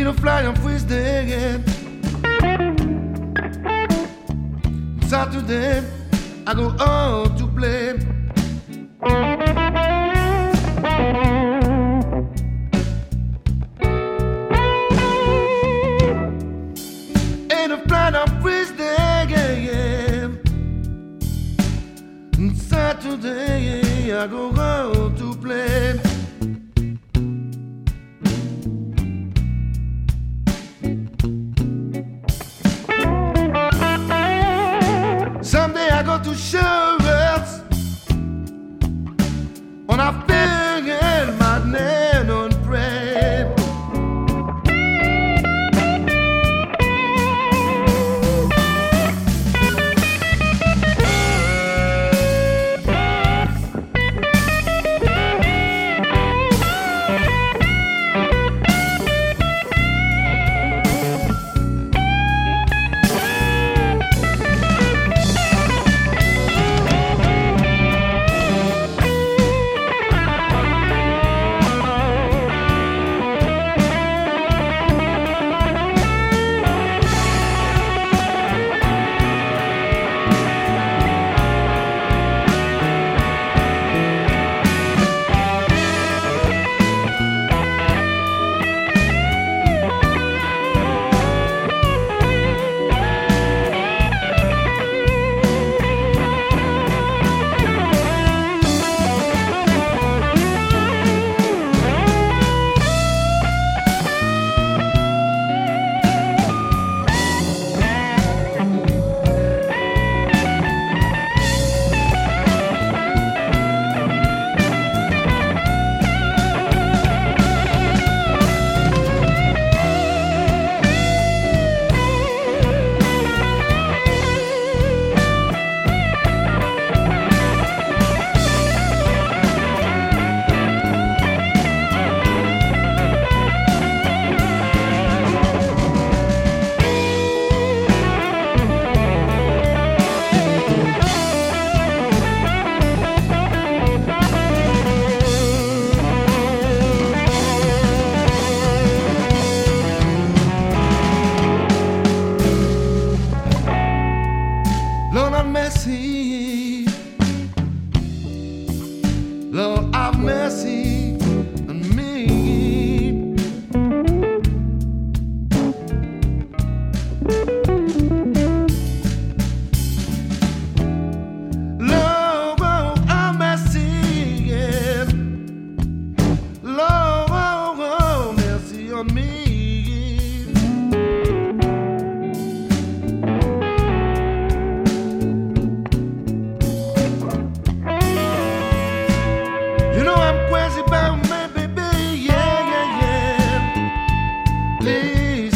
Vino fly on Wednesday. again. Saturday, I go on to play. And a flight on Wednesday. the again. Saturday, I go on.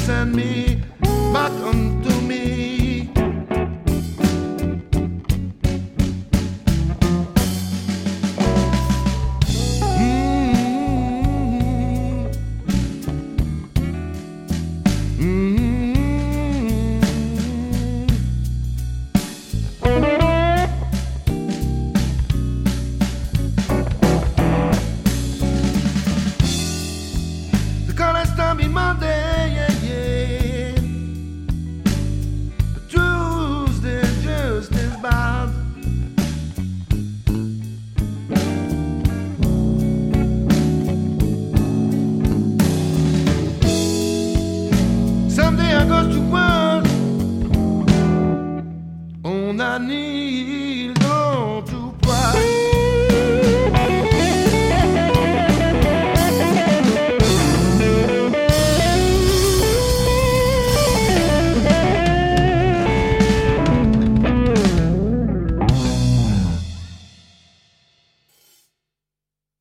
send me back unto me. I need.